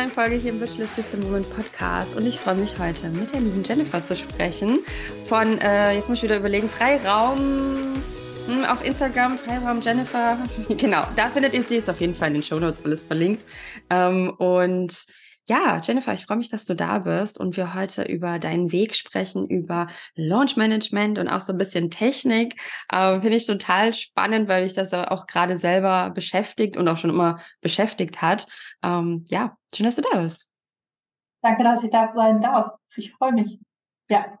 neuen Folge hier im Virtual System Podcast. Und ich freue mich heute mit der lieben Jennifer zu sprechen. Von, äh, jetzt muss ich wieder überlegen, Freiraum hm, auf Instagram, Freiraum Jennifer, genau, da findet ihr sie, ist auf jeden Fall in den Show Notes alles verlinkt. Ähm, und ja, Jennifer, ich freue mich, dass du da bist und wir heute über deinen Weg sprechen, über Launch Management und auch so ein bisschen Technik. Ähm, Finde ich total spannend, weil mich das auch gerade selber beschäftigt und auch schon immer beschäftigt hat. Ähm, ja, schön, dass du da bist. Danke, dass ich da sein darf. Ich freue mich. Ja.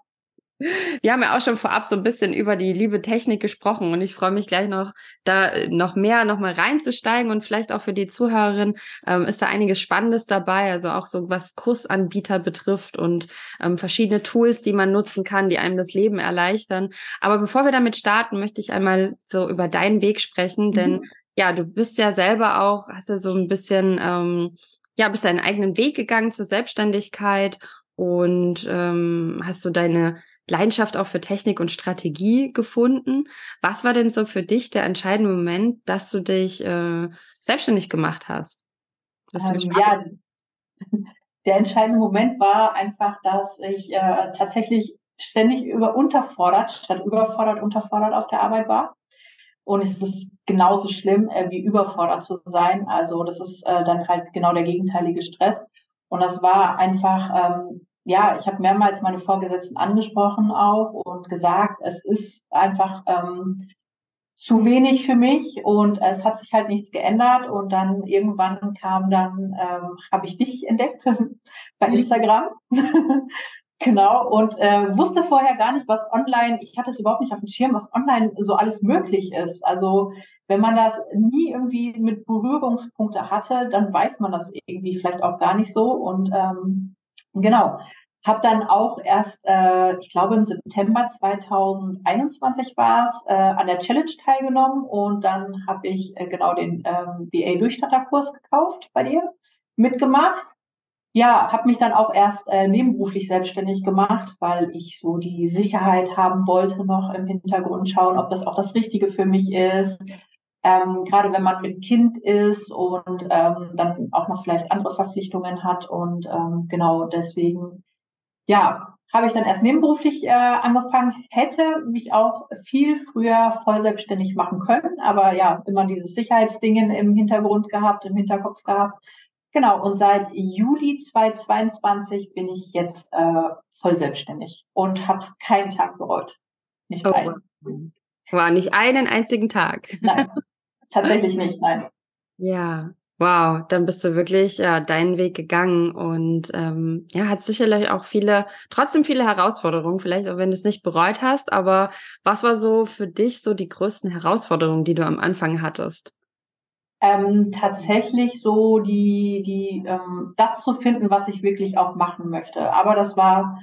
Wir haben ja auch schon vorab so ein bisschen über die liebe Technik gesprochen und ich freue mich gleich noch, da noch mehr noch mal reinzusteigen und vielleicht auch für die Zuhörerin ähm, ist da einiges Spannendes dabei, also auch so was Kursanbieter betrifft und ähm, verschiedene Tools, die man nutzen kann, die einem das Leben erleichtern. Aber bevor wir damit starten, möchte ich einmal so über deinen Weg sprechen, mhm. denn ja, du bist ja selber auch, hast ja so ein bisschen, ähm, ja, bist deinen eigenen Weg gegangen zur Selbstständigkeit und ähm, hast du deine Leidenschaft auch für Technik und Strategie gefunden. Was war denn so für dich der entscheidende Moment, dass du dich äh, selbstständig gemacht hast? Ähm, ja, der entscheidende Moment war einfach, dass ich äh, tatsächlich ständig über unterfordert, statt überfordert, unterfordert auf der Arbeit war. Und es ist genauso schlimm, äh, wie überfordert zu sein. Also das ist äh, dann halt genau der gegenteilige Stress. Und das war einfach ähm, ja, ich habe mehrmals meine Vorgesetzten angesprochen auch und gesagt, es ist einfach ähm, zu wenig für mich und es hat sich halt nichts geändert und dann irgendwann kam dann, ähm, habe ich dich entdeckt bei. Instagram. genau und äh, wusste vorher gar nicht, was online, ich hatte es überhaupt nicht auf dem Schirm, was online so alles möglich ist. Also wenn man das nie irgendwie mit Berührungspunkte hatte, dann weiß man das irgendwie vielleicht auch gar nicht so und ähm, Genau. Habe dann auch erst, äh, ich glaube im September 2021 war es, äh, an der Challenge teilgenommen und dann habe ich äh, genau den ähm, BA-Durchstatterkurs gekauft bei dir, mitgemacht. Ja, habe mich dann auch erst äh, nebenberuflich selbstständig gemacht, weil ich so die Sicherheit haben wollte, noch im Hintergrund schauen, ob das auch das Richtige für mich ist. Ähm, gerade wenn man mit Kind ist und ähm, dann auch noch vielleicht andere Verpflichtungen hat. Und ähm, genau deswegen ja, habe ich dann erst nebenberuflich äh, angefangen, hätte mich auch viel früher voll selbstständig machen können, aber ja, immer dieses Sicherheitsdingen im Hintergrund gehabt, im Hinterkopf gehabt. Genau, und seit Juli 2022 bin ich jetzt äh, voll selbstständig und habe keinen Tag bereut. Nicht oh. einen. War nicht einen einzigen Tag. Nein, tatsächlich nicht, nein. Ja, Wow, dann bist du wirklich ja, deinen Weg gegangen und ähm, ja, hat sicherlich auch viele, trotzdem viele Herausforderungen, vielleicht auch wenn du es nicht bereut hast, aber was war so für dich so die größten Herausforderungen, die du am Anfang hattest? Ähm, tatsächlich so die, die, ähm, das zu finden, was ich wirklich auch machen möchte. Aber das war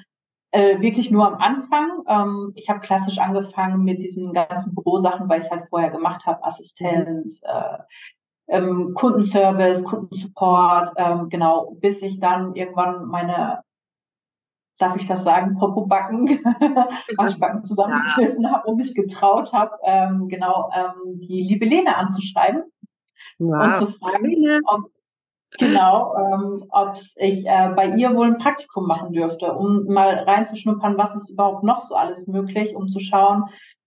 äh, wirklich nur am Anfang. Ähm, ich habe klassisch angefangen mit diesen ganzen Bürosachen, weil ich es halt vorher gemacht habe, Assistenz, äh, ähm, Kundenservice, Kundensupport, ähm, genau, bis ich dann irgendwann meine, darf ich das sagen, Popo-Backen, Waschbacken zusammengeschnitten ja. habe und mich getraut habe, ähm, genau, ähm, die liebe Lene anzuschreiben wow. und zu fragen, ob, genau, ähm, ob ich äh, bei ihr wohl ein Praktikum machen dürfte, um mal reinzuschnuppern, was ist überhaupt noch so alles möglich, um zu schauen,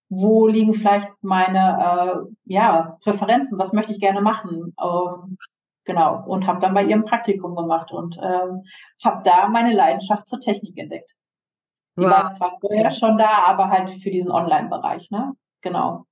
wo liegen vielleicht meine äh, ja, Präferenzen, was möchte ich gerne machen. Ähm, genau, und habe dann bei ihrem Praktikum gemacht und ähm, habe da meine Leidenschaft zur Technik entdeckt. Die wow. war zwar vorher schon da, aber halt für diesen Online-Bereich, ne? Genau.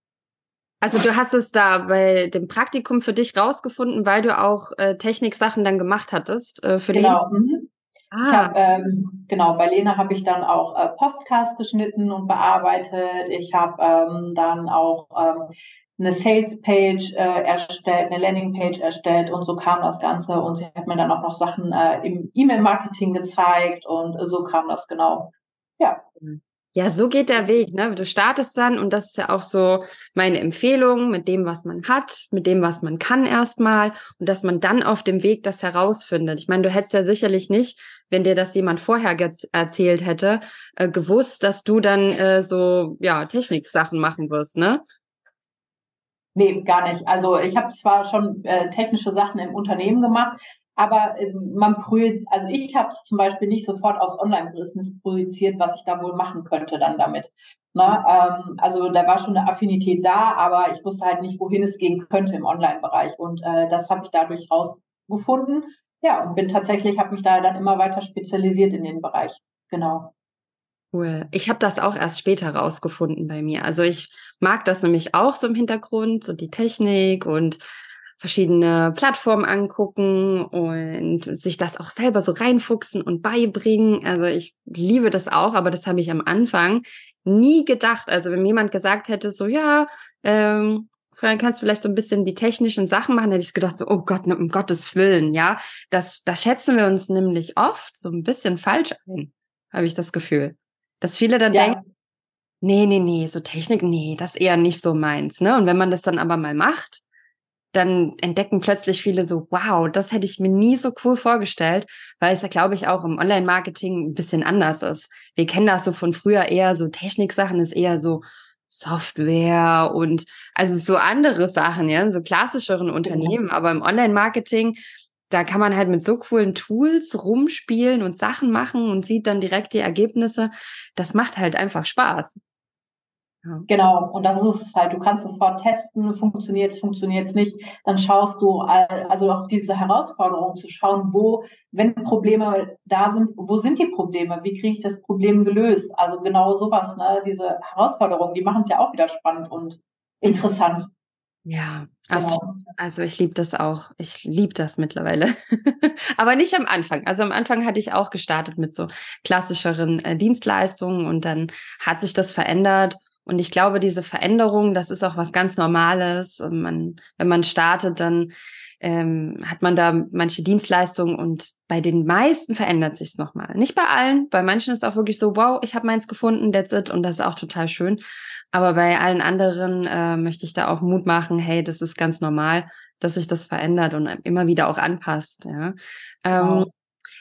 Also du hast es da bei dem Praktikum für dich rausgefunden, weil du auch äh, Techniksachen dann gemacht hattest äh, für genau. den. Mhm. Ah. Habe ähm, genau bei Lena habe ich dann auch äh, Podcasts geschnitten und bearbeitet. Ich habe ähm, dann auch ähm, eine Sales Page äh, erstellt, eine Landing Page erstellt und so kam das Ganze und sie hat mir dann auch noch Sachen äh, im E-Mail Marketing gezeigt und so kam das genau. Ja. Mhm. Ja, so geht der Weg, ne? Du startest dann und das ist ja auch so meine Empfehlung mit dem, was man hat, mit dem, was man kann erstmal und dass man dann auf dem Weg das herausfindet. Ich meine, du hättest ja sicherlich nicht, wenn dir das jemand vorher erzählt hätte, äh, gewusst, dass du dann äh, so ja Techniksachen machen wirst, ne? Nee, gar nicht. Also ich habe zwar schon äh, technische Sachen im Unternehmen gemacht, aber äh, man prüft, also ich habe es zum Beispiel nicht sofort aus Online-Business projiziert, was ich da wohl machen könnte dann damit. Ne? Ähm, also da war schon eine Affinität da, aber ich wusste halt nicht, wohin es gehen könnte im Online-Bereich. Und äh, das habe ich dadurch rausgefunden. Ja, und bin tatsächlich, habe mich da dann immer weiter spezialisiert in den Bereich. Genau. Cool. Ich habe das auch erst später rausgefunden bei mir. Also ich mag das nämlich auch so im Hintergrund, so die Technik und verschiedene Plattformen angucken und sich das auch selber so reinfuchsen und beibringen. Also ich liebe das auch, aber das habe ich am Anfang nie gedacht. Also wenn jemand gesagt hätte, so ja, ähm, dann kannst du vielleicht so ein bisschen die technischen Sachen machen, hätte ich gedacht, so, oh Gott, um Gottes Willen, ja. Das, da schätzen wir uns nämlich oft so ein bisschen falsch ein, habe ich das Gefühl. Dass viele dann ja. denken, nee, nee, nee, so Technik, nee, das ist eher nicht so meins, ne? Und wenn man das dann aber mal macht, dann entdecken plötzlich viele so, wow, das hätte ich mir nie so cool vorgestellt, weil es ja, glaube ich, auch im Online-Marketing ein bisschen anders ist. Wir kennen das so von früher eher so Techniksachen, ist eher so Software und also so andere Sachen, ja, so klassischeren Unternehmen, aber im Online-Marketing, da kann man halt mit so coolen Tools rumspielen und Sachen machen und sieht dann direkt die Ergebnisse. Das macht halt einfach Spaß. Ja. Genau, und das ist es halt. Du kannst sofort testen, funktioniert es, funktioniert es nicht. Dann schaust du, also auch diese Herausforderung zu schauen, wo, wenn Probleme da sind, wo sind die Probleme? Wie kriege ich das Problem gelöst? Also genau sowas, ne? Diese Herausforderungen, die machen es ja auch wieder spannend und interessant. Ja, absolut. Genau. Also ich liebe das auch. Ich liebe das mittlerweile. Aber nicht am Anfang. Also am Anfang hatte ich auch gestartet mit so klassischeren äh, Dienstleistungen und dann hat sich das verändert und ich glaube, diese Veränderung, das ist auch was ganz Normales. Man, wenn man startet, dann ähm, hat man da manche Dienstleistungen und bei den meisten verändert sich es nochmal. Nicht bei allen, bei manchen ist auch wirklich so, wow, ich habe meins gefunden, that's it und das ist auch total schön. Aber bei allen anderen äh, möchte ich da auch Mut machen, hey, das ist ganz normal, dass sich das verändert und immer wieder auch anpasst. Ja. Ähm, wow.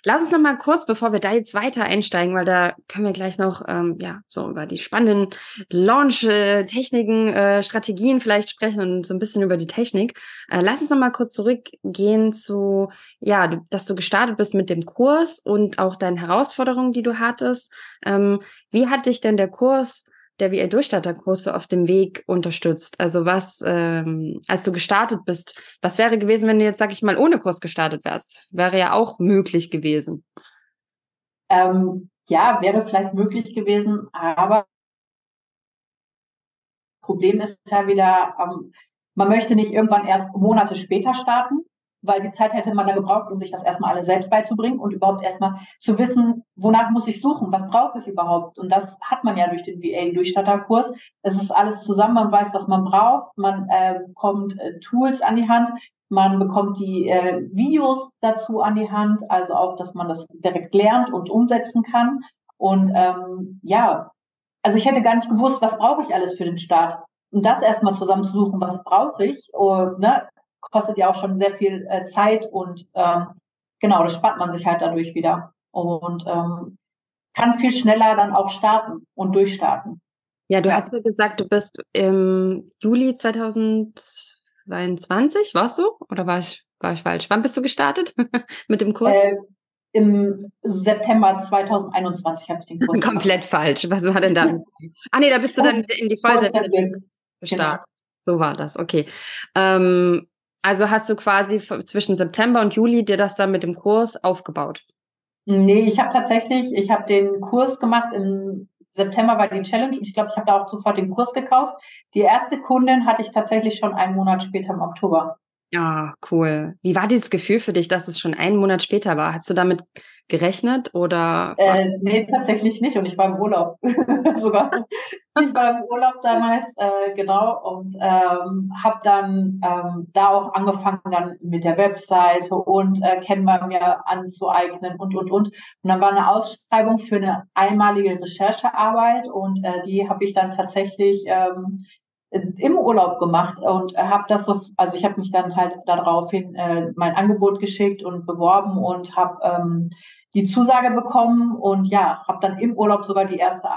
Lass uns noch mal kurz, bevor wir da jetzt weiter einsteigen, weil da können wir gleich noch ähm, ja so über die spannenden Launch-Techniken, äh, Strategien vielleicht sprechen und so ein bisschen über die Technik. Äh, lass uns noch mal kurz zurückgehen zu ja, dass du gestartet bist mit dem Kurs und auch deinen Herausforderungen, die du hattest. Ähm, wie hat dich denn der Kurs der VR-Durchstarterkurs so auf dem Weg unterstützt? Also was, ähm, als du gestartet bist, was wäre gewesen, wenn du jetzt, sag ich mal, ohne Kurs gestartet wärst? Wäre ja auch möglich gewesen. Ähm, ja, wäre vielleicht möglich gewesen, aber Problem ist ja wieder, ähm, man möchte nicht irgendwann erst Monate später starten, weil die Zeit hätte man da gebraucht, um sich das erstmal alles selbst beizubringen und überhaupt erstmal zu wissen, wonach muss ich suchen, was brauche ich überhaupt. Und das hat man ja durch den VA-Durchstatterkurs. Es ist alles zusammen, man weiß, was man braucht, man äh, bekommt äh, Tools an die Hand, man bekommt die äh, Videos dazu an die Hand, also auch, dass man das direkt lernt und umsetzen kann. Und ähm, ja, also ich hätte gar nicht gewusst, was brauche ich alles für den Start. Und das erstmal zusammenzusuchen, was brauche ich, und, ne, kostet ja auch schon sehr viel äh, Zeit und ähm, genau, das spart man sich halt dadurch wieder und ähm, kann viel schneller dann auch starten und durchstarten. Ja, du ja. hast ja gesagt, du bist im Juli 2022, warst du? Oder war ich, war ich falsch? Wann bist du gestartet mit dem Kurs? Äh, Im September 2021 habe ich den Kurs Komplett gemacht. falsch. Was war denn da? ah nee, da bist du dann in die Vollsetzung gestartet. Genau. So war das, okay. Ähm, also hast du quasi zwischen September und Juli dir das dann mit dem Kurs aufgebaut? Nee, ich habe tatsächlich, ich habe den Kurs gemacht im September war die Challenge und ich glaube, ich habe da auch sofort den Kurs gekauft. Die erste Kundin hatte ich tatsächlich schon einen Monat später im Oktober. Ja, cool. Wie war dieses Gefühl für dich, dass es schon einen Monat später war? Hast du damit gerechnet oder? Äh, nee, tatsächlich nicht. Und ich war im Urlaub sogar. Ich war im Urlaub damals, äh, genau, und ähm, habe dann ähm, da auch angefangen dann mit der Webseite und äh, bei mir anzueignen und und und. Und dann war eine Ausschreibung für eine einmalige Recherchearbeit und äh, die habe ich dann tatsächlich ähm, im Urlaub gemacht und habe das so, also ich habe mich dann halt daraufhin äh, mein Angebot geschickt und beworben und habe ähm, die Zusage bekommen und ja, habe dann im Urlaub sogar die erste,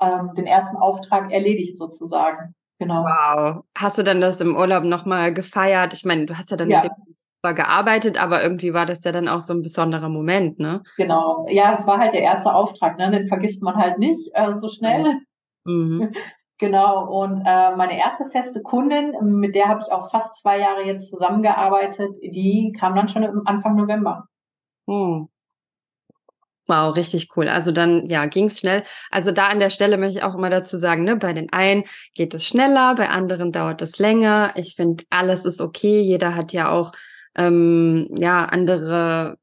äh, den ersten Auftrag erledigt sozusagen. Genau. Wow. Hast du dann das im Urlaub nochmal gefeiert? Ich meine, du hast ja dann ja. mit dem gearbeitet, aber irgendwie war das ja dann auch so ein besonderer Moment, ne? Genau. Ja, es war halt der erste Auftrag, ne? Den vergisst man halt nicht äh, so schnell. Mhm. Genau, und äh, meine erste feste Kundin, mit der habe ich auch fast zwei Jahre jetzt zusammengearbeitet, die kam dann schon Anfang November. Hm. Wow, richtig cool. Also dann, ja, ging's schnell. Also da an der Stelle möchte ich auch immer dazu sagen, ne, bei den einen geht es schneller, bei anderen dauert es länger. Ich finde, alles ist okay. Jeder hat ja auch ähm, ja andere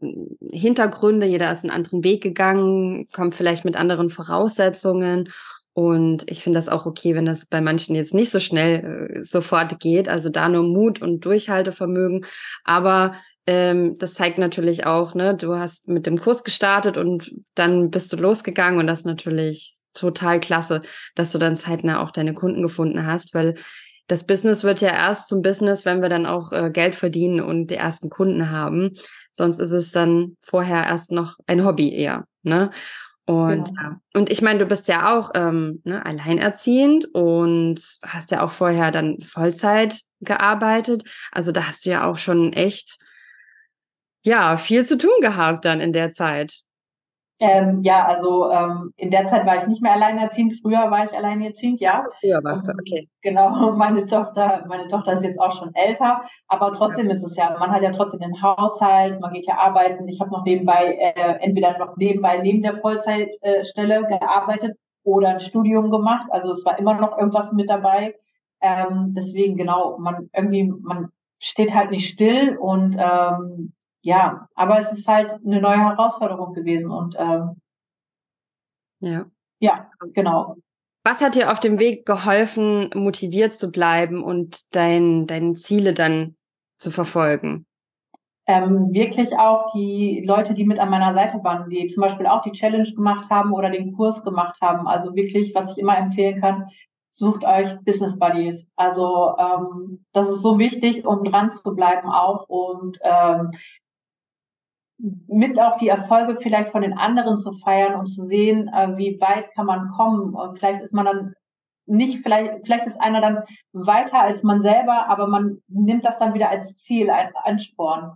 Hintergründe, jeder ist einen anderen Weg gegangen, kommt vielleicht mit anderen Voraussetzungen. Und ich finde das auch okay, wenn das bei manchen jetzt nicht so schnell äh, sofort geht. Also da nur Mut und Durchhaltevermögen. Aber ähm, das zeigt natürlich auch, ne, du hast mit dem Kurs gestartet und dann bist du losgegangen und das ist natürlich total klasse, dass du dann zeitnah auch deine Kunden gefunden hast, weil das Business wird ja erst zum Business, wenn wir dann auch äh, Geld verdienen und die ersten Kunden haben. Sonst ist es dann vorher erst noch ein Hobby eher, ne? Und, ja. und ich meine, du bist ja auch ähm, ne, alleinerziehend und hast ja auch vorher dann Vollzeit gearbeitet. Also da hast du ja auch schon echt ja, viel zu tun gehabt dann in der Zeit. Ähm, ja, also ähm, in der Zeit war ich nicht mehr alleinerziehend. Früher war ich alleinerziehend, ja. Ach so, früher warst du, okay. Genau, meine Tochter, meine Tochter ist jetzt auch schon älter, aber trotzdem ja. ist es ja, man hat ja trotzdem den Haushalt, man geht ja arbeiten. Ich habe noch nebenbei, äh, entweder noch nebenbei neben der Vollzeitstelle äh, gearbeitet oder ein Studium gemacht. Also es war immer noch irgendwas mit dabei. Ähm, deswegen genau, man irgendwie, man steht halt nicht still und ähm, ja, aber es ist halt eine neue Herausforderung gewesen und ähm, ja. Ja, genau. Was hat dir auf dem Weg geholfen, motiviert zu bleiben und dein, deine Ziele dann zu verfolgen? Ähm, wirklich auch die Leute, die mit an meiner Seite waren, die zum Beispiel auch die Challenge gemacht haben oder den Kurs gemacht haben. Also wirklich, was ich immer empfehlen kann, sucht euch Business Buddies. Also ähm, das ist so wichtig, um dran zu bleiben auch. Und ähm, mit auch die Erfolge vielleicht von den anderen zu feiern und zu sehen, äh, wie weit kann man kommen. Und vielleicht ist man dann nicht, vielleicht, vielleicht ist einer dann weiter als man selber, aber man nimmt das dann wieder als Ziel, als Ansporn.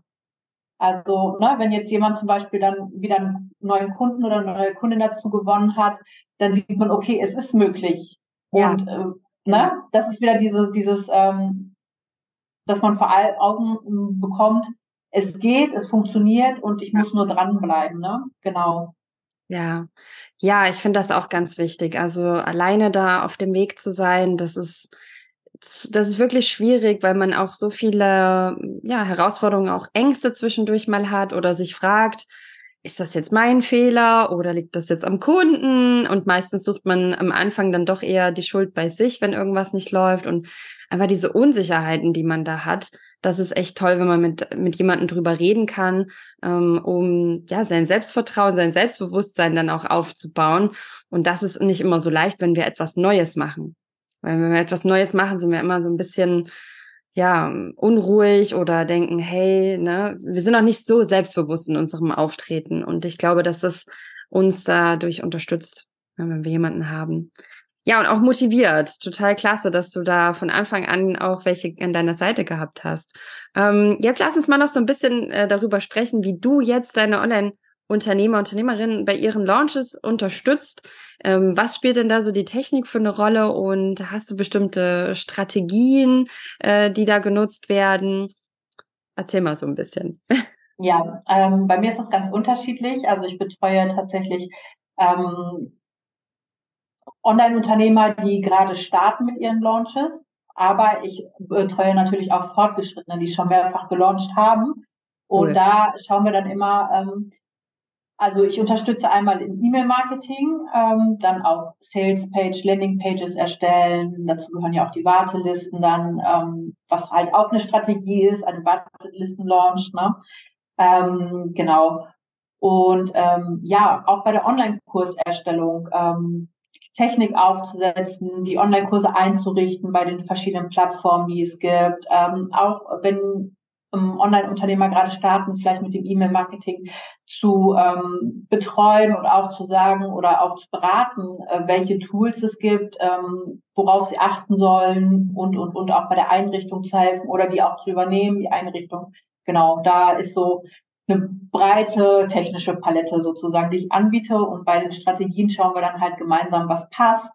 Also, ne, wenn jetzt jemand zum Beispiel dann wieder einen neuen Kunden oder eine neue Kundin dazu gewonnen hat, dann sieht man, okay, es ist möglich. Ja. Und äh, ne, das ist wieder diese, dieses, ähm, dass man vor Augen bekommt, es geht, es funktioniert und ich muss nur dranbleiben, ne? Genau. Ja, ja, ich finde das auch ganz wichtig. Also alleine da auf dem Weg zu sein, das ist, das ist wirklich schwierig, weil man auch so viele ja, Herausforderungen, auch Ängste zwischendurch mal hat oder sich fragt, ist das jetzt mein Fehler oder liegt das jetzt am Kunden? Und meistens sucht man am Anfang dann doch eher die Schuld bei sich, wenn irgendwas nicht läuft und einfach diese Unsicherheiten, die man da hat, das ist echt toll, wenn man mit, mit jemandem drüber reden kann, ähm, um ja sein Selbstvertrauen, sein Selbstbewusstsein dann auch aufzubauen. Und das ist nicht immer so leicht, wenn wir etwas Neues machen. Weil wenn wir etwas Neues machen, sind wir immer so ein bisschen ja, unruhig oder denken, hey, ne, wir sind auch nicht so selbstbewusst in unserem Auftreten. Und ich glaube, dass das uns dadurch unterstützt, wenn wir jemanden haben. Ja, und auch motiviert. Total klasse, dass du da von Anfang an auch welche an deiner Seite gehabt hast. Ähm, jetzt lass uns mal noch so ein bisschen äh, darüber sprechen, wie du jetzt deine Online-Unternehmer, Unternehmerinnen bei ihren Launches unterstützt. Ähm, was spielt denn da so die Technik für eine Rolle und hast du bestimmte Strategien, äh, die da genutzt werden? Erzähl mal so ein bisschen. Ja, ähm, bei mir ist das ganz unterschiedlich. Also ich betreue tatsächlich ähm, Online-Unternehmer, die gerade starten mit ihren Launches. Aber ich betreue natürlich auch Fortgeschrittene, die schon mehrfach gelauncht haben. Und cool. da schauen wir dann immer, ähm, also ich unterstütze einmal im E-Mail-Marketing, ähm, dann auch Sales-Page, Landing-Pages erstellen. Dazu gehören ja auch die Wartelisten dann, ähm, was halt auch eine Strategie ist, eine Wartelisten-Launch. Ne? Ähm, genau. Und ähm, ja, auch bei der Online-Kurserstellung ähm, Technik aufzusetzen, die Online-Kurse einzurichten bei den verschiedenen Plattformen, die es gibt. Ähm, auch wenn ähm, Online-Unternehmer gerade starten, vielleicht mit dem E-Mail-Marketing zu ähm, betreuen und auch zu sagen oder auch zu beraten, äh, welche Tools es gibt, ähm, worauf sie achten sollen und, und, und auch bei der Einrichtung zu helfen oder die auch zu übernehmen, die Einrichtung. Genau, da ist so eine breite technische Palette sozusagen, die ich anbiete und bei den Strategien schauen wir dann halt gemeinsam, was passt.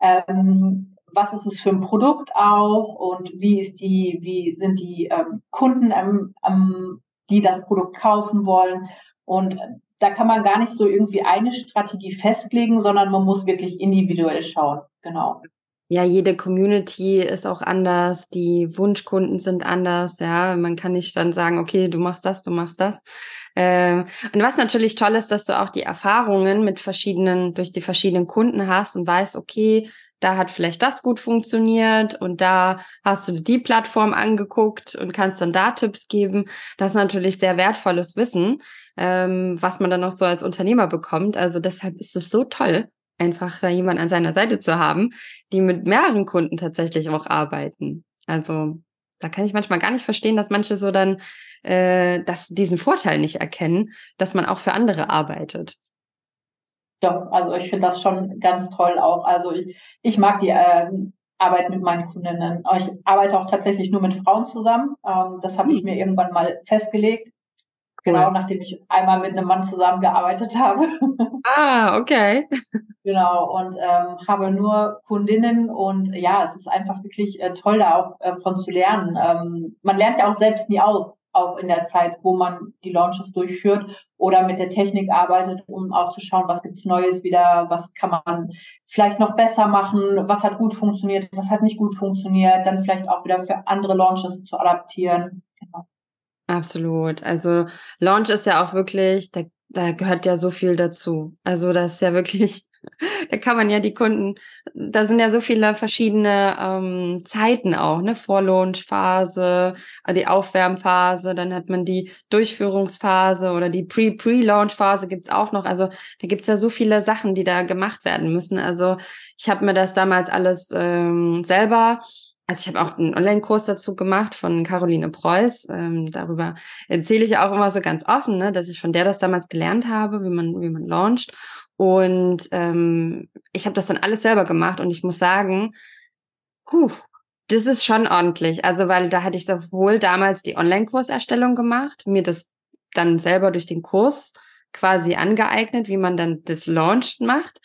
Ähm, was ist es für ein Produkt auch und wie ist die, wie sind die ähm, Kunden, ähm, die das Produkt kaufen wollen. Und da kann man gar nicht so irgendwie eine Strategie festlegen, sondern man muss wirklich individuell schauen. Genau. Ja, jede Community ist auch anders, die Wunschkunden sind anders, ja. Man kann nicht dann sagen, okay, du machst das, du machst das. Ähm, und was natürlich toll ist, dass du auch die Erfahrungen mit verschiedenen, durch die verschiedenen Kunden hast und weißt, okay, da hat vielleicht das gut funktioniert und da hast du die Plattform angeguckt und kannst dann da Tipps geben. Das ist natürlich sehr wertvolles Wissen, ähm, was man dann auch so als Unternehmer bekommt. Also deshalb ist es so toll, einfach da jemand an seiner Seite zu haben, die mit mehreren Kunden tatsächlich auch arbeiten. Also da kann ich manchmal gar nicht verstehen, dass manche so dann äh, dass diesen Vorteil nicht erkennen, dass man auch für andere arbeitet. Doch, also ich finde das schon ganz toll auch. Also ich, ich mag die äh, Arbeit mit meinen Kundinnen. Ich arbeite auch tatsächlich nur mit Frauen zusammen. Ähm, das habe ich hm. mir irgendwann mal festgelegt. Genau, nachdem ich einmal mit einem Mann zusammengearbeitet habe. Ah, okay. Genau, und ähm, habe nur Kundinnen und ja, es ist einfach wirklich äh, toll, da auch äh, von zu lernen. Ähm, man lernt ja auch selbst nie aus auch in der Zeit, wo man die Launches durchführt oder mit der Technik arbeitet, um auch zu schauen, was gibt's Neues wieder, was kann man vielleicht noch besser machen, was hat gut funktioniert, was hat nicht gut funktioniert, dann vielleicht auch wieder für andere Launches zu adaptieren. Absolut. Also Launch ist ja auch wirklich, da, da gehört ja so viel dazu. Also das ist ja wirklich da kann man ja die Kunden, da sind ja so viele verschiedene ähm, Zeiten auch, ne? Vorlaunch-Phase, äh, die Aufwärmphase, dann hat man die Durchführungsphase oder die Pre-Pre-Launch-Phase gibt's auch noch. Also da gibt's ja so viele Sachen, die da gemacht werden müssen. Also ich habe mir das damals alles ähm, selber also ich habe auch einen Online-Kurs dazu gemacht von Caroline Preuß. Ähm, darüber erzähle ich auch immer so ganz offen, ne, dass ich von der das damals gelernt habe, wie man, wie man launcht. Und ähm, ich habe das dann alles selber gemacht und ich muss sagen, puh, das ist schon ordentlich. Also, weil da hatte ich sowohl damals die Online-Kurserstellung gemacht, mir das dann selber durch den Kurs quasi angeeignet, wie man dann das Launch macht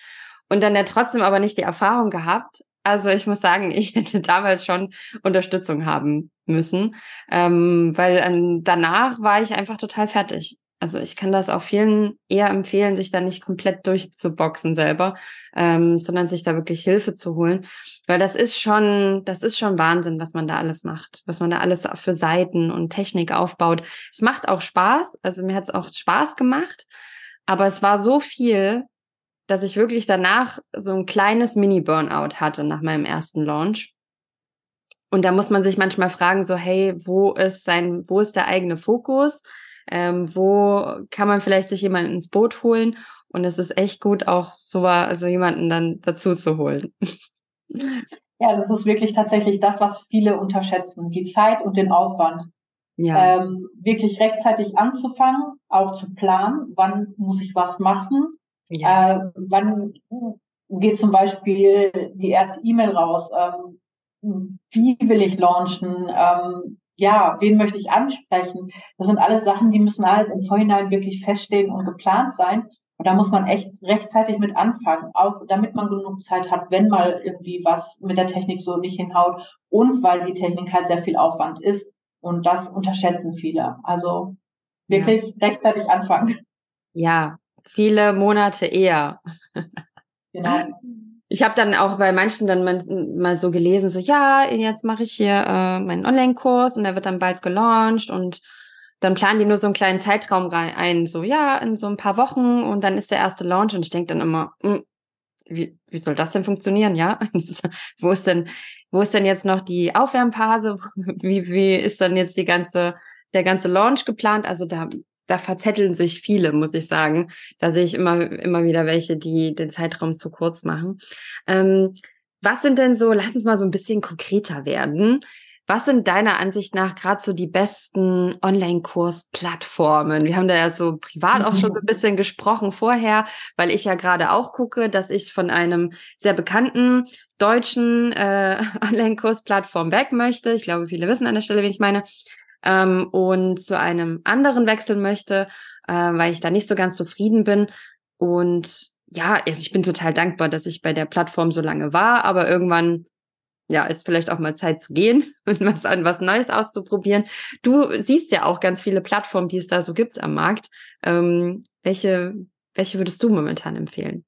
und dann ja trotzdem aber nicht die Erfahrung gehabt. Also ich muss sagen, ich hätte damals schon Unterstützung haben müssen, ähm, weil ähm, danach war ich einfach total fertig. Also ich kann das auch vielen eher empfehlen, sich da nicht komplett durchzuboxen selber, ähm, sondern sich da wirklich Hilfe zu holen, weil das ist schon, das ist schon Wahnsinn, was man da alles macht, was man da alles für Seiten und Technik aufbaut. Es macht auch Spaß, also mir hat es auch Spaß gemacht, aber es war so viel, dass ich wirklich danach so ein kleines Mini-Burnout hatte nach meinem ersten Launch. Und da muss man sich manchmal fragen, so, hey, wo ist sein, wo ist der eigene Fokus? ähm, wo kann man vielleicht sich jemanden ins Boot holen. Und es ist echt gut, auch so also jemanden dann dazu zu holen. Ja, das ist wirklich tatsächlich das, was viele unterschätzen, die Zeit und den Aufwand. Ja. Ähm, wirklich rechtzeitig anzufangen, auch zu planen, wann muss ich was machen, ja. äh, wann geht zum Beispiel die erste E-Mail raus, ähm, wie will ich launchen, ähm, ja, wen möchte ich ansprechen? Das sind alles Sachen, die müssen halt im Vorhinein wirklich feststehen und geplant sein. Und da muss man echt rechtzeitig mit anfangen, auch damit man genug Zeit hat, wenn mal irgendwie was mit der Technik so nicht hinhaut und weil die Technik halt sehr viel Aufwand ist. Und das unterschätzen viele. Also wirklich ja. rechtzeitig anfangen. Ja, viele Monate eher. Genau. ich habe dann auch bei manchen dann mal, mal so gelesen, so ja, jetzt mache ich hier äh, meinen Online-Kurs und der wird dann bald gelauncht und dann planen die nur so einen kleinen Zeitraum rein, ein, so ja, in so ein paar Wochen und dann ist der erste Launch und ich denke dann immer, mh, hm, wie, wie soll das denn funktionieren, ja? wo ist denn, wo ist denn jetzt noch die Aufwärmphase? Wie, wie ist dann jetzt die ganze, der ganze Launch geplant? Also da da verzetteln sich viele, muss ich sagen. Da sehe ich immer, immer wieder welche, die den Zeitraum zu kurz machen. Ähm, was sind denn so, lass uns mal so ein bisschen konkreter werden. Was sind deiner Ansicht nach gerade so die besten Online-Kurs-Plattformen? Wir haben da ja so privat auch schon so ein bisschen gesprochen vorher, weil ich ja gerade auch gucke, dass ich von einem sehr bekannten deutschen äh, Online-Kurs-Plattform weg möchte. Ich glaube, viele wissen an der Stelle, wen ich meine. Ähm, und zu einem anderen wechseln möchte, äh, weil ich da nicht so ganz zufrieden bin. Und ja, also ich bin total dankbar, dass ich bei der Plattform so lange war, aber irgendwann ja, ist vielleicht auch mal Zeit zu gehen und was an was Neues auszuprobieren. Du siehst ja auch ganz viele Plattformen, die es da so gibt am Markt. Ähm, welche, welche würdest du momentan empfehlen?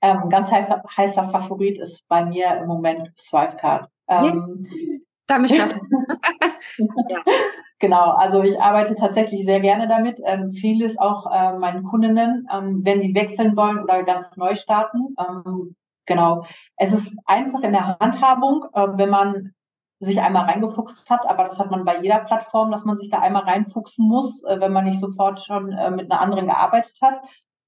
Ähm, ganz heißer, heißer Favorit ist bei mir im Moment Swipecard. Ähm, Damit ja. Genau, also ich arbeite tatsächlich sehr gerne damit. Ähm, vieles auch äh, meinen Kundinnen, ähm, wenn die wechseln wollen oder ganz neu starten. Ähm, genau. Es ist einfach in der Handhabung, äh, wenn man sich einmal reingefuchst hat, aber das hat man bei jeder Plattform, dass man sich da einmal reinfuchsen muss, äh, wenn man nicht sofort schon äh, mit einer anderen gearbeitet hat.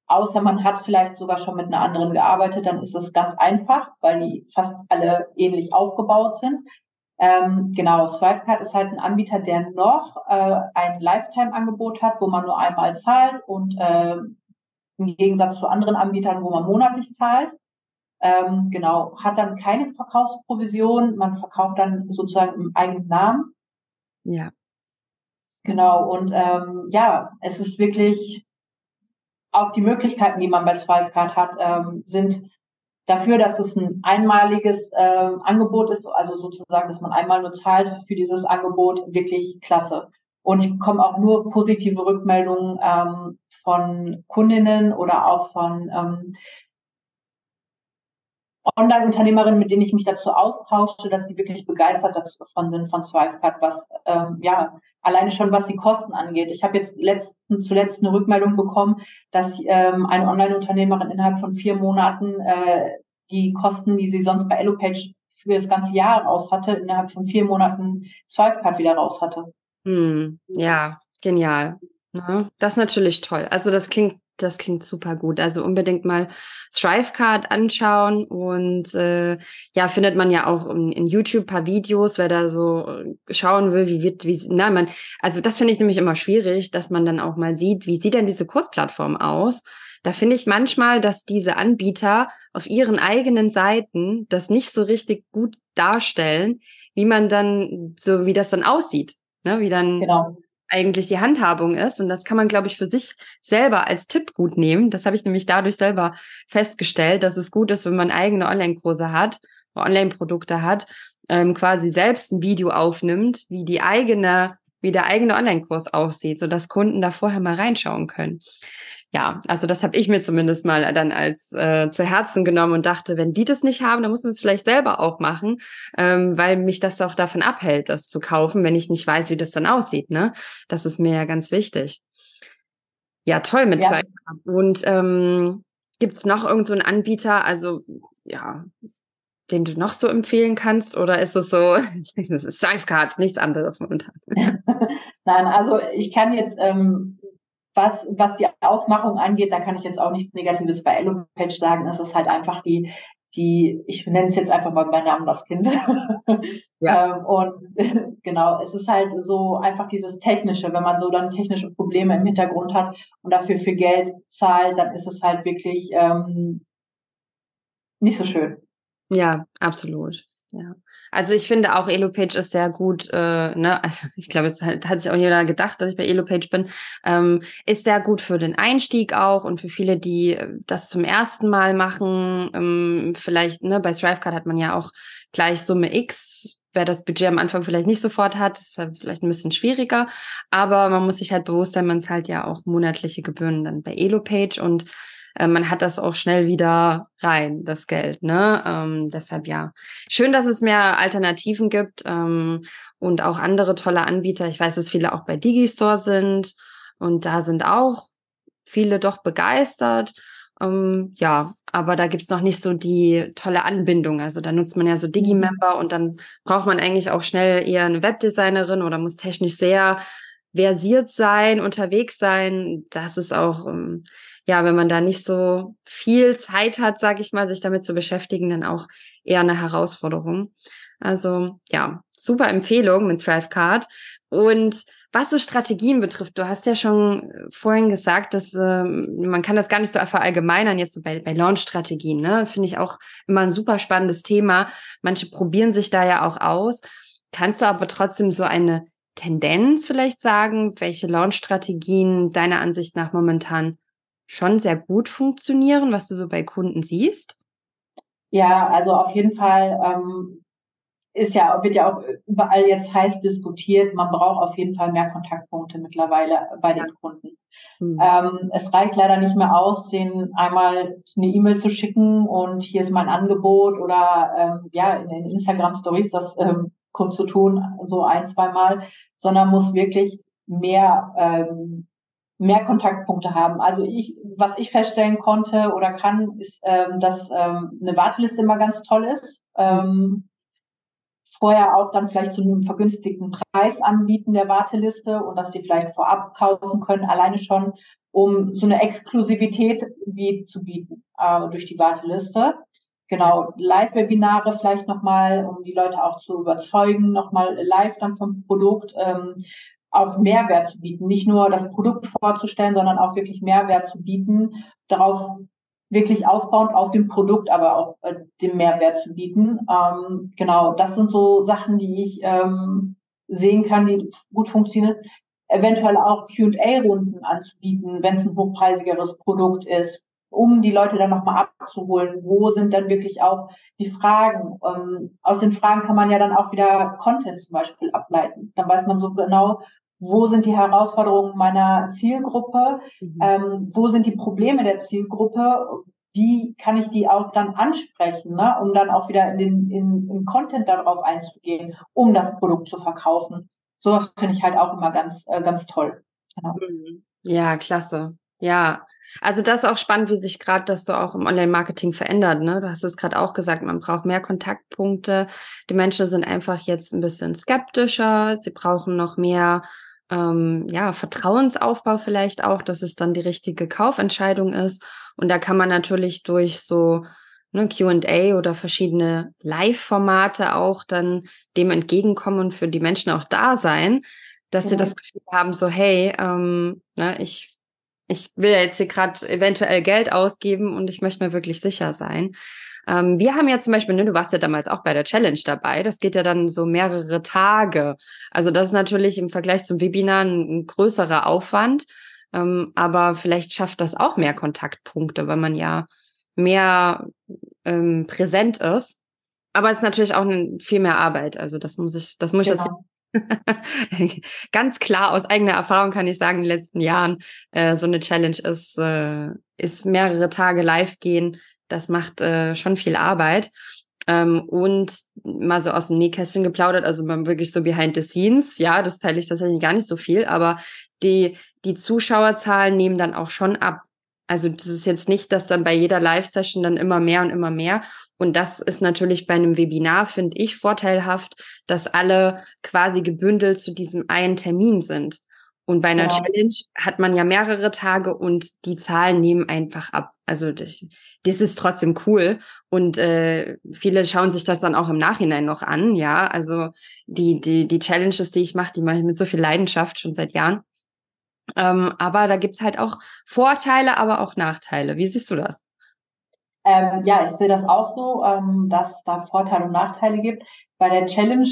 Außer man hat vielleicht sogar schon mit einer anderen gearbeitet, dann ist es ganz einfach, weil die fast alle ähnlich aufgebaut sind. Ähm, genau, Swipecard ist halt ein Anbieter, der noch äh, ein Lifetime-Angebot hat, wo man nur einmal zahlt und äh, im Gegensatz zu anderen Anbietern, wo man monatlich zahlt. Ähm, genau, hat dann keine Verkaufsprovision, man verkauft dann sozusagen im eigenen Namen. Ja. Genau, und ähm, ja, es ist wirklich auch die Möglichkeiten, die man bei Swipecard hat, ähm, sind dafür, dass es ein einmaliges äh, Angebot ist, also sozusagen, dass man einmal nur zahlt für dieses Angebot, wirklich klasse. Und ich bekomme auch nur positive Rückmeldungen ähm, von Kundinnen oder auch von ähm, Online-Unternehmerinnen, mit denen ich mich dazu austausche, dass die wirklich begeistert davon sind von Swipecard, was ähm, ja alleine schon was die Kosten angeht. Ich habe jetzt letzten, zuletzt eine Rückmeldung bekommen, dass ähm, eine Online-Unternehmerin innerhalb von vier Monaten äh, die Kosten, die sie sonst bei EloPage für das ganze Jahr raus hatte, innerhalb von vier Monaten Swipecard wieder raus hatte. Hm, ja, genial. Ne? das ist natürlich toll. Also das klingt das klingt super gut. Also unbedingt mal Thrivecard anschauen und äh, ja, findet man ja auch in, in YouTube paar Videos, wer da so äh, schauen will, wie wird, wie, na, man, also das finde ich nämlich immer schwierig, dass man dann auch mal sieht, wie sieht denn diese Kursplattform aus? Da finde ich manchmal, dass diese Anbieter auf ihren eigenen Seiten das nicht so richtig gut darstellen, wie man dann, so wie das dann aussieht, ne, wie dann genau eigentlich die Handhabung ist. Und das kann man, glaube ich, für sich selber als Tipp gut nehmen. Das habe ich nämlich dadurch selber festgestellt, dass es gut ist, wenn man eigene Online-Kurse hat, Online-Produkte hat, ähm, quasi selbst ein Video aufnimmt, wie die eigene, wie der eigene Online-Kurs aussieht, sodass Kunden da vorher mal reinschauen können ja, also das habe ich mir zumindest mal dann als äh, zu Herzen genommen und dachte, wenn die das nicht haben, dann muss man es vielleicht selber auch machen, ähm, weil mich das auch davon abhält, das zu kaufen, wenn ich nicht weiß, wie das dann aussieht. Ne, das ist mir ja ganz wichtig. Ja, toll mit ja. Und ähm, gibt es noch irgend so einen Anbieter, also ja, den du noch so empfehlen kannst? Oder ist es so, es ist Strifecard, nichts anderes momentan? Nein, also ich kann jetzt ähm, was, was die Aufmachung angeht, da kann ich jetzt auch nichts Negatives bei EloPage sagen. Es ist halt einfach die, die, ich nenne es jetzt einfach mal bei Namen das Kind. Ja. ähm, und genau, es ist halt so einfach dieses Technische, wenn man so dann technische Probleme im Hintergrund hat und dafür viel Geld zahlt, dann ist es halt wirklich ähm, nicht so schön. Ja, absolut. Ja. Also ich finde auch Elopage ist sehr gut, äh, ne, also ich glaube, jetzt hat, hat sich auch jeder gedacht, dass ich bei Elopage bin, ähm, ist sehr gut für den Einstieg auch und für viele, die äh, das zum ersten Mal machen. Ähm, vielleicht, ne, bei Thrivecard hat man ja auch gleich Summe X. Wer das Budget am Anfang vielleicht nicht sofort hat, ist halt vielleicht ein bisschen schwieriger. Aber man muss sich halt bewusst sein, man zahlt ja auch monatliche Gebühren dann bei Elopage und äh, man hat das auch schnell wieder rein, das Geld. Ne? Ähm, deshalb ja. Schön, dass es mehr Alternativen gibt ähm, und auch andere tolle Anbieter. Ich weiß, dass viele auch bei Digistore sind und da sind auch viele doch begeistert. Ähm, ja, aber da gibt's noch nicht so die tolle Anbindung. Also da nutzt man ja so mhm. Digimember und dann braucht man eigentlich auch schnell eher eine Webdesignerin oder muss technisch sehr versiert sein, unterwegs sein. Das ist auch ähm, ja, wenn man da nicht so viel Zeit hat, sage ich mal, sich damit zu beschäftigen, dann auch eher eine Herausforderung. Also ja, super Empfehlung mit Thrivecard. Und was so Strategien betrifft, du hast ja schon vorhin gesagt, dass äh, man kann das gar nicht so verallgemeinern jetzt so bei, bei Launch-Strategien. Ne? Finde ich auch immer ein super spannendes Thema. Manche probieren sich da ja auch aus. Kannst du aber trotzdem so eine Tendenz vielleicht sagen, welche Launch-Strategien deiner Ansicht nach momentan schon sehr gut funktionieren, was du so bei Kunden siehst? Ja, also auf jeden Fall ähm, ist ja, wird ja auch überall jetzt heiß diskutiert. Man braucht auf jeden Fall mehr Kontaktpunkte mittlerweile bei den Kunden. Mhm. Ähm, es reicht leider nicht mehr aus, denen einmal eine E-Mail zu schicken und hier ist mein Angebot oder ähm, ja, in den Instagram Stories das ähm, kurz zu tun, so ein, zwei Mal, sondern muss wirklich mehr ähm, mehr Kontaktpunkte haben. Also ich, was ich feststellen konnte oder kann, ist, ähm, dass ähm, eine Warteliste immer ganz toll ist. Ähm, vorher auch dann vielleicht zu einem vergünstigten Preis anbieten der Warteliste und dass die vielleicht vorab kaufen können, alleine schon, um so eine Exklusivität wie zu bieten äh, durch die Warteliste. Genau, Live-Webinare vielleicht nochmal, um die Leute auch zu überzeugen, nochmal live dann vom Produkt, ähm, auch Mehrwert zu bieten, nicht nur das Produkt vorzustellen, sondern auch wirklich Mehrwert zu bieten, darauf wirklich aufbauend auf dem Produkt, aber auch äh, den Mehrwert zu bieten. Ähm, genau, das sind so Sachen, die ich ähm, sehen kann, die gut funktionieren. Eventuell auch Q&A-Runden anzubieten, wenn es ein hochpreisigeres Produkt ist, um die Leute dann nochmal abzuholen. Wo sind dann wirklich auch die Fragen? Ähm, aus den Fragen kann man ja dann auch wieder Content zum Beispiel ableiten. Dann weiß man so genau, wo sind die Herausforderungen meiner Zielgruppe, mhm. ähm, wo sind die Probleme der Zielgruppe, wie kann ich die auch dann ansprechen, ne, um dann auch wieder in den in, in Content darauf einzugehen, um das Produkt zu verkaufen. Sowas finde ich halt auch immer ganz, äh, ganz toll. Genau. Ja, klasse. Ja, also das ist auch spannend, wie sich gerade das so auch im Online-Marketing verändert. Ne? Du hast es gerade auch gesagt, man braucht mehr Kontaktpunkte. Die Menschen sind einfach jetzt ein bisschen skeptischer. Sie brauchen noch mehr ähm, ja, Vertrauensaufbau vielleicht auch, dass es dann die richtige Kaufentscheidung ist. Und da kann man natürlich durch so ne, QA oder verschiedene Live-Formate auch dann dem entgegenkommen und für die Menschen auch da sein, dass ja. sie das Gefühl haben, so, hey, ähm, ne, ich, ich will jetzt hier gerade eventuell Geld ausgeben und ich möchte mir wirklich sicher sein. Ähm, wir haben ja zum Beispiel, ne, du warst ja damals auch bei der Challenge dabei, das geht ja dann so mehrere Tage. Also das ist natürlich im Vergleich zum Webinar ein, ein größerer Aufwand, ähm, aber vielleicht schafft das auch mehr Kontaktpunkte, weil man ja mehr ähm, präsent ist. Aber es ist natürlich auch viel mehr Arbeit. Also das muss ich, das muss genau. ich jetzt ganz klar aus eigener Erfahrung kann ich sagen, in den letzten Jahren äh, so eine Challenge ist, äh, ist mehrere Tage live gehen, das macht äh, schon viel Arbeit. Ähm, und mal so aus dem Nähkästchen geplaudert, also man wirklich so behind the scenes, ja, das teile ich tatsächlich gar nicht so viel, aber die, die Zuschauerzahlen nehmen dann auch schon ab. Also das ist jetzt nicht, dass dann bei jeder Live-Session dann immer mehr und immer mehr. Und das ist natürlich bei einem Webinar, finde ich, vorteilhaft, dass alle quasi gebündelt zu diesem einen Termin sind. Und bei einer ja. Challenge hat man ja mehrere Tage und die Zahlen nehmen einfach ab. Also das, das ist trotzdem cool. Und äh, viele schauen sich das dann auch im Nachhinein noch an. Ja, also die, die, die Challenges, die ich mache, die mache ich mit so viel Leidenschaft schon seit Jahren. Ähm, aber da gibt's halt auch Vorteile, aber auch Nachteile. Wie siehst du das? Ähm, ja, ich sehe das auch so, ähm, dass es da Vorteile und Nachteile gibt. Bei der Challenge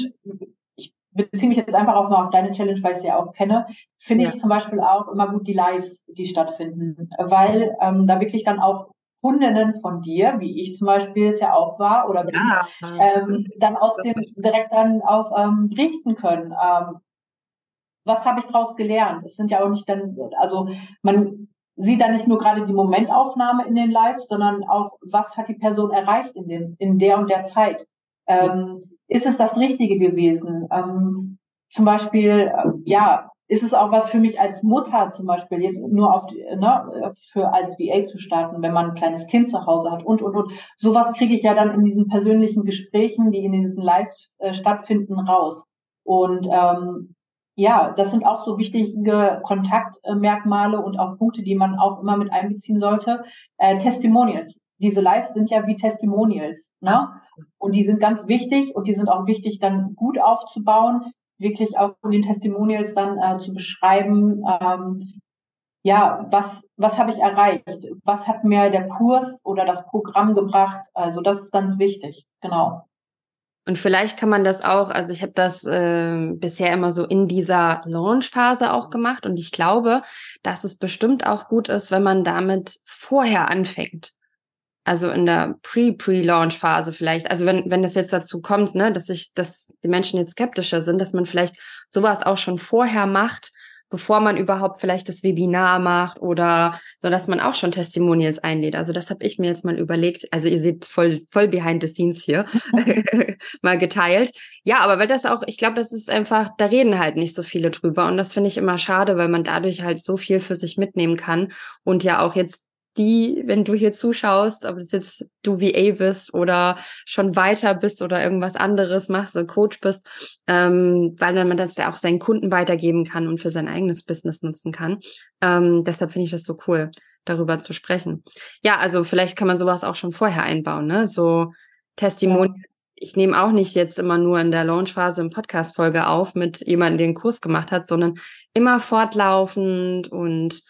beziehe mich jetzt einfach auch mal auf deine Challenge, weil ich sie ja auch kenne, finde ja. ich zum Beispiel auch immer gut die Lives, die stattfinden, weil ähm, da wirklich dann auch Kundinnen von dir, wie ich zum Beispiel es ja auch war oder bin, ja. ähm, dann aus dem direkt dann auch ähm, berichten können. Ähm, was habe ich daraus gelernt? Es sind ja auch nicht dann, also man sieht dann nicht nur gerade die Momentaufnahme in den Lives, sondern auch, was hat die Person erreicht in, dem, in der und der Zeit. Ähm, ist es das Richtige gewesen? Ähm, zum Beispiel, äh, ja, ist es auch was für mich als Mutter zum Beispiel, jetzt nur auf die, ne, für als VA zu starten, wenn man ein kleines Kind zu Hause hat und, und, und. Sowas kriege ich ja dann in diesen persönlichen Gesprächen, die in diesen Lives äh, stattfinden, raus. Und ähm, ja, das sind auch so wichtige Kontaktmerkmale und auch Punkte, die man auch immer mit einbeziehen sollte. Äh, Testimonials diese Lives sind ja wie Testimonials. Ne? Und die sind ganz wichtig und die sind auch wichtig, dann gut aufzubauen, wirklich auch in den Testimonials dann äh, zu beschreiben, ähm, ja, was, was habe ich erreicht? Was hat mir der Kurs oder das Programm gebracht? Also das ist ganz wichtig, genau. Und vielleicht kann man das auch, also ich habe das äh, bisher immer so in dieser Launch-Phase auch gemacht und ich glaube, dass es bestimmt auch gut ist, wenn man damit vorher anfängt. Also in der Pre-Pre-Launch-Phase vielleicht. Also wenn, wenn das jetzt dazu kommt, ne, dass sich, dass die Menschen jetzt skeptischer sind, dass man vielleicht sowas auch schon vorher macht, bevor man überhaupt vielleicht das Webinar macht oder so, dass man auch schon Testimonials einlädt. Also das habe ich mir jetzt mal überlegt. Also ihr seht voll, voll behind the scenes hier mal geteilt. Ja, aber weil das auch, ich glaube, das ist einfach, da reden halt nicht so viele drüber und das finde ich immer schade, weil man dadurch halt so viel für sich mitnehmen kann und ja auch jetzt die, wenn du hier zuschaust, ob es jetzt du VA bist oder schon weiter bist oder irgendwas anderes machst, so Coach bist, ähm, weil man das ja auch seinen Kunden weitergeben kann und für sein eigenes Business nutzen kann. Ähm, deshalb finde ich das so cool, darüber zu sprechen. Ja, also vielleicht kann man sowas auch schon vorher einbauen, ne? So Testimonials. Ich nehme auch nicht jetzt immer nur in der Launchphase eine Podcast-Folge auf mit jemandem, der einen Kurs gemacht hat, sondern immer fortlaufend und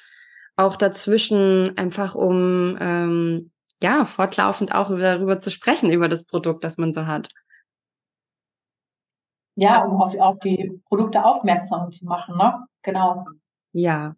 auch dazwischen, einfach um ähm, ja fortlaufend auch darüber zu sprechen, über das Produkt, das man so hat. Ja, um auf, auf die Produkte aufmerksam zu machen, ne? Genau. Ja.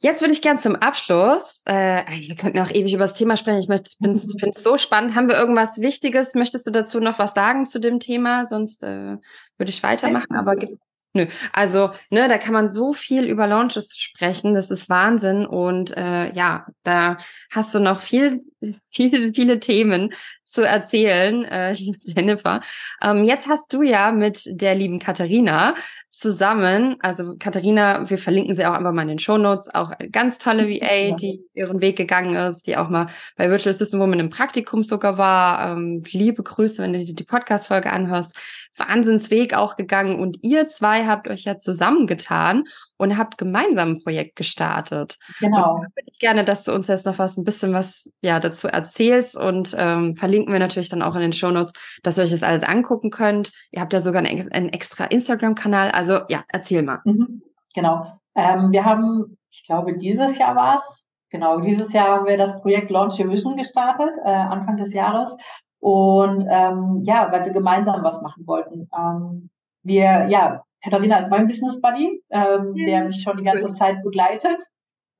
Jetzt würde ich gern zum Abschluss, äh, wir könnten auch ewig über das Thema sprechen, ich finde es so spannend. Haben wir irgendwas Wichtiges? Möchtest du dazu noch was sagen zu dem Thema? Sonst äh, würde ich weitermachen. Aber gibt Nö, also ne, da kann man so viel über Launches sprechen, das ist Wahnsinn und äh, ja, da hast du noch viel, viel, viele Themen zu erzählen, äh, liebe Jennifer. Ähm, jetzt hast du ja mit der lieben Katharina zusammen, also Katharina, wir verlinken sie auch einfach mal in den Shownotes, auch eine ganz tolle VA, die ihren Weg gegangen ist, die auch mal bei Virtual System Woman im Praktikum sogar war. Ähm, liebe Grüße, wenn du dir die Podcast-Folge anhörst. Wahnsinnsweg auch gegangen und ihr zwei habt euch ja zusammengetan und habt gemeinsam ein Projekt gestartet. Genau. Und würde ich gerne, dass du uns jetzt noch was, ein bisschen was ja dazu erzählst und ähm, verlinken wir natürlich dann auch in den Shownotes, dass ihr euch das alles angucken könnt. Ihr habt ja sogar einen, einen extra Instagram-Kanal. Also ja, erzähl mal. Mhm. Genau. Ähm, wir haben, ich glaube, dieses Jahr war es, Genau, dieses Jahr haben wir das Projekt Launch Your Vision gestartet, äh, Anfang des Jahres. Und ähm, ja, weil wir gemeinsam was machen wollten. Ähm, wir, ja, Katharina ist mein Business Buddy, ähm, ja. der mich schon die ganze Zeit begleitet.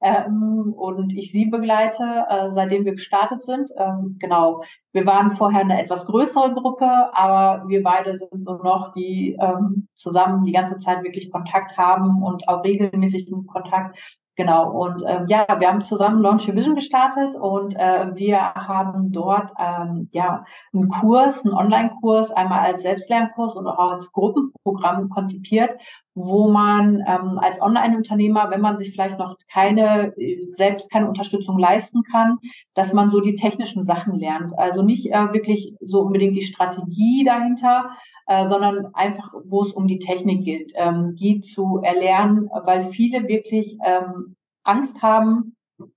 Ähm, und ich sie begleite, äh, seitdem wir gestartet sind. Ähm, genau. Wir waren vorher eine etwas größere Gruppe, aber wir beide sind so noch, die ähm, zusammen die ganze Zeit wirklich Kontakt haben und auch regelmäßig in Kontakt Genau, und ähm, ja, wir haben zusammen Launch Your Vision gestartet und äh, wir haben dort ähm, ja einen Kurs, einen Online-Kurs, einmal als Selbstlernkurs und auch als Gruppenprogramm konzipiert, wo man ähm, als Online-Unternehmer, wenn man sich vielleicht noch keine, selbst keine Unterstützung leisten kann, dass man so die technischen Sachen lernt. Also nicht äh, wirklich so unbedingt die Strategie dahinter, äh, sondern einfach, wo es um die Technik geht, ähm, die zu erlernen, weil viele wirklich ähm, Angst haben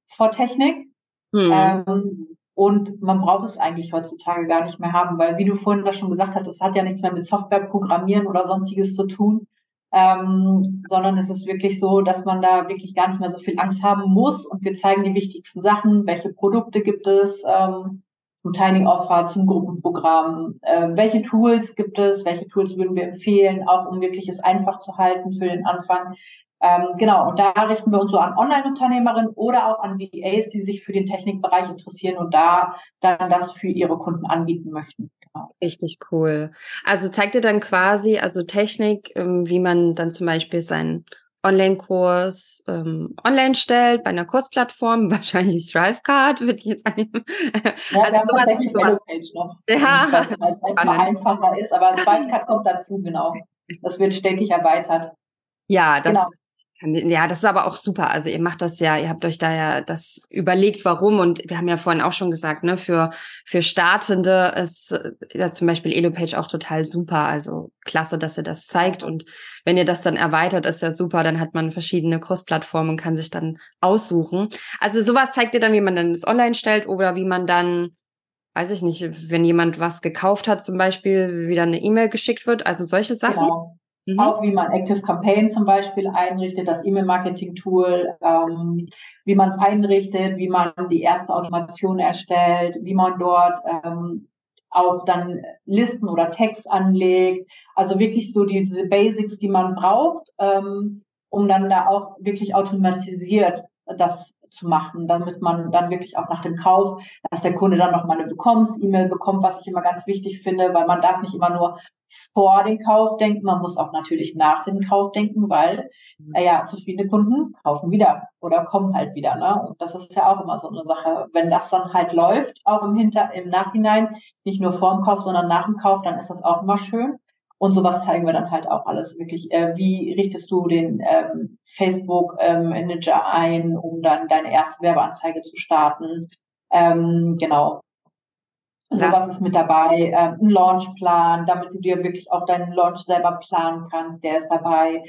vor Technik. Mhm. Ähm, und man braucht es eigentlich heutzutage gar nicht mehr haben, weil wie du vorhin das schon gesagt hast, das hat ja nichts mehr mit Software programmieren oder sonstiges zu tun, ähm, sondern es ist wirklich so, dass man da wirklich gar nicht mehr so viel Angst haben muss. Und wir zeigen die wichtigsten Sachen, welche Produkte gibt es ähm, zum Tiny Offer, zum Gruppenprogramm, äh, welche Tools gibt es, welche Tools würden wir empfehlen, auch um wirklich es einfach zu halten für den Anfang. Ähm, genau, und da richten wir uns so an Online-Unternehmerinnen oder auch an VAs, die sich für den Technikbereich interessieren und da dann das für ihre Kunden anbieten möchten. Richtig cool. Also zeigt ihr dann quasi, also Technik, ähm, wie man dann zum Beispiel seinen Online-Kurs ähm, online stellt, bei einer Kursplattform, wahrscheinlich Thrivecard, ich jetzt annehmen. Ja, also sowas, tatsächlich sowas. Page noch. Ja, das heißt, einfacher ist, aber Thrivecard kommt dazu, genau. Das wird stetig erweitert. Ja, das genau. Ja, das ist aber auch super. Also ihr macht das ja, ihr habt euch da ja das überlegt, warum. Und wir haben ja vorhin auch schon gesagt, ne, für, für Startende ist ja zum Beispiel EloPage auch total super. Also klasse, dass ihr das zeigt. Und wenn ihr das dann erweitert, ist ja super. Dann hat man verschiedene Kursplattformen und kann sich dann aussuchen. Also sowas zeigt ihr dann, wie man dann das online stellt oder wie man dann weiß ich nicht, wenn jemand was gekauft hat, zum Beispiel, wieder eine E-Mail geschickt wird, also solche Sachen. Genau. Mhm. Auch wie man Active Campaign zum Beispiel einrichtet, das E-Mail-Marketing-Tool, ähm, wie man es einrichtet, wie man die erste Automation erstellt, wie man dort ähm, auch dann Listen oder Text anlegt. Also wirklich so diese Basics, die man braucht, ähm, um dann da auch wirklich automatisiert das zu machen, damit man dann wirklich auch nach dem Kauf, dass der Kunde dann nochmal eine Willkommens-E-Mail bekommt, was ich immer ganz wichtig finde, weil man darf nicht immer nur vor den Kauf denken, man muss auch natürlich nach dem Kauf denken, weil mhm. äh, ja zufriedene Kunden kaufen wieder oder kommen halt wieder. Ne? Und das ist ja auch immer so eine Sache. Wenn das dann halt läuft, auch im Hinter, im Nachhinein, nicht nur vor dem Kauf, sondern nach dem Kauf, dann ist das auch immer schön. Und sowas zeigen wir dann halt auch alles wirklich. Äh, wie richtest du den ähm, Facebook ähm, Manager ein, um dann deine erste Werbeanzeige zu starten? Ähm, genau. Sowas ist mit dabei. Äh, ein Launchplan, damit du dir wirklich auch deinen Launch selber planen kannst, der ist dabei.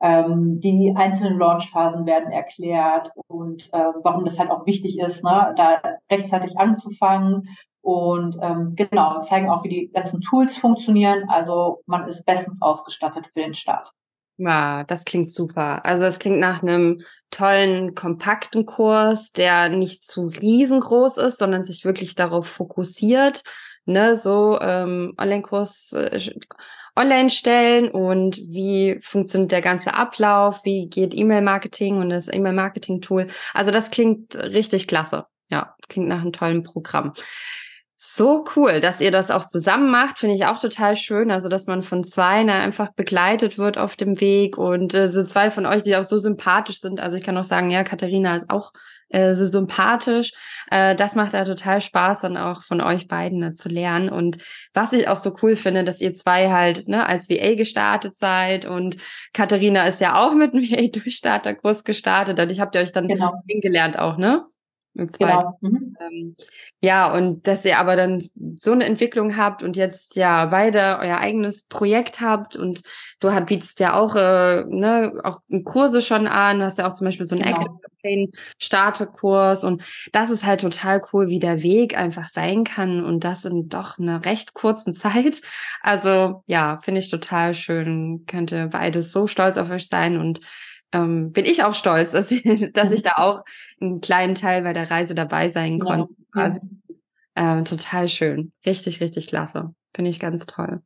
Ähm, die einzelnen Launchphasen werden erklärt und äh, warum das halt auch wichtig ist, ne, da rechtzeitig anzufangen und ähm, genau, zeigen auch, wie die ganzen Tools funktionieren. Also man ist bestens ausgestattet für den Start. Ja, das klingt super. Also es klingt nach einem tollen, kompakten Kurs, der nicht zu riesengroß ist, sondern sich wirklich darauf fokussiert, ne, so ähm, Online-Kurs äh, online stellen und wie funktioniert der ganze Ablauf, wie geht E-Mail-Marketing und das E-Mail-Marketing-Tool. Also das klingt richtig klasse. Ja, klingt nach einem tollen Programm. So cool, dass ihr das auch zusammen macht, finde ich auch total schön. Also, dass man von zwei einfach begleitet wird auf dem Weg und äh, so zwei von euch, die auch so sympathisch sind. Also, ich kann auch sagen, ja, Katharina ist auch äh, so sympathisch. Äh, das macht da total Spaß, dann auch von euch beiden ne, zu lernen. Und was ich auch so cool finde, dass ihr zwei halt ne, als VA gestartet seid und Katharina ist ja auch mit einem VA-Durchstarterkurs gestartet. Und ich habt ihr euch dann genau. kennengelernt auch, ne? Genau. Mhm. Ähm, ja, und dass ihr aber dann so eine Entwicklung habt und jetzt ja beide euer eigenes Projekt habt und du hab, bietest ja auch, äh, ne, auch Kurse schon an, du hast ja auch zum Beispiel so einen genau. Active Startekurs und das ist halt total cool, wie der Weg einfach sein kann und das in doch einer recht kurzen Zeit. Also ja, finde ich total schön, könnte beides so stolz auf euch sein und ähm, bin ich auch stolz, dass, ich, dass ich da auch einen kleinen Teil bei der Reise dabei sein konnte. Ja. Also, äh, total schön. Richtig, richtig klasse. Finde ich ganz toll.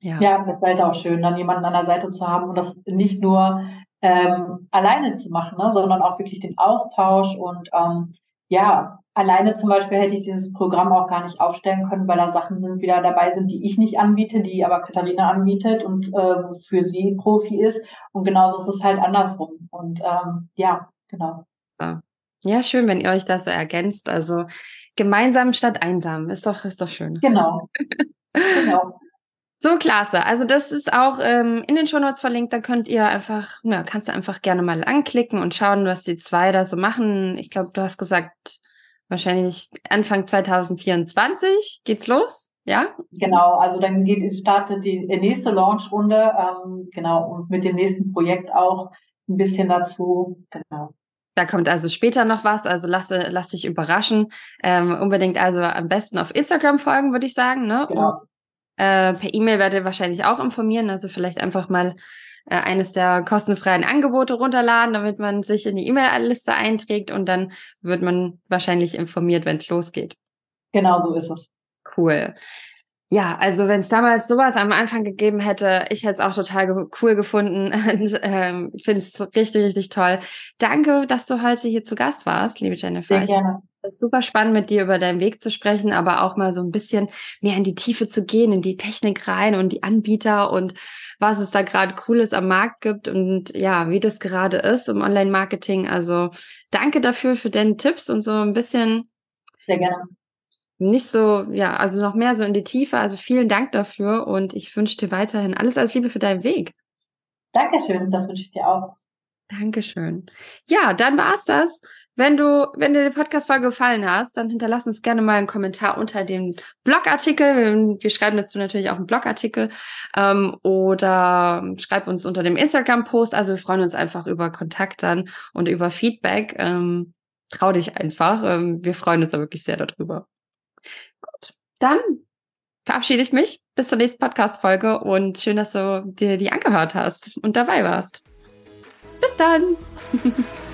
Ja, ja das ist halt auch schön, dann jemanden an der Seite zu haben und das nicht nur ähm, alleine zu machen, ne, sondern auch wirklich den Austausch und ähm, ja, alleine zum Beispiel hätte ich dieses Programm auch gar nicht aufstellen können, weil da Sachen sind wieder dabei sind, die ich nicht anbiete, die aber Katharina anbietet und äh, für sie Profi ist. Und genauso ist es halt andersrum. Und ähm, ja, genau. So. Ja, schön, wenn ihr euch das so ergänzt. Also gemeinsam statt einsam. Ist doch, ist doch schön. Genau. genau. So klasse. Also das ist auch ähm, in den Shownotes verlinkt. Da könnt ihr einfach, ja, kannst du einfach gerne mal anklicken und schauen, was die zwei da so machen. Ich glaube, du hast gesagt, wahrscheinlich Anfang 2024 geht's los. Ja? Genau, also dann geht, startet die nächste Launch-Runde, ähm, genau, und mit dem nächsten Projekt auch ein bisschen dazu, genau. Da kommt also später noch was, also lass, lass dich überraschen. Ähm, unbedingt also am besten auf Instagram folgen, würde ich sagen. Ne? Genau. Und, äh, per E-Mail werdet ihr wahrscheinlich auch informieren, also vielleicht einfach mal äh, eines der kostenfreien Angebote runterladen, damit man sich in die E-Mail-Liste einträgt und dann wird man wahrscheinlich informiert, wenn es losgeht. Genau so ist es. Cool. Ja, also wenn es damals sowas am Anfang gegeben hätte, ich hätte es auch total cool gefunden und ähm, ich finde es richtig, richtig toll. Danke, dass du heute hier zu Gast warst, liebe Jennifer. Sehr gerne. Es ist super spannend, mit dir über deinen Weg zu sprechen, aber auch mal so ein bisschen mehr in die Tiefe zu gehen, in die Technik rein und die Anbieter und was es da gerade Cooles am Markt gibt und ja, wie das gerade ist im Online-Marketing. Also danke dafür für deine Tipps und so ein bisschen. Sehr gerne nicht so, ja, also noch mehr so in die Tiefe. Also vielen Dank dafür und ich wünsche dir weiterhin alles als Liebe für deinen Weg. Dankeschön, das wünsche ich dir auch. Dankeschön. Ja, dann war's das. Wenn du, wenn dir die Podcast-Folge gefallen hast, dann hinterlass uns gerne mal einen Kommentar unter dem Blogartikel. Wir schreiben dazu natürlich auch einen Blogartikel ähm, oder schreib uns unter dem Instagram-Post. Also wir freuen uns einfach über Kontakt dann und über Feedback. Ähm, trau dich einfach. Ähm, wir freuen uns da wirklich sehr darüber. Gut, dann verabschiede ich mich bis zur nächsten Podcast-Folge und schön, dass du dir die angehört hast und dabei warst. Bis dann!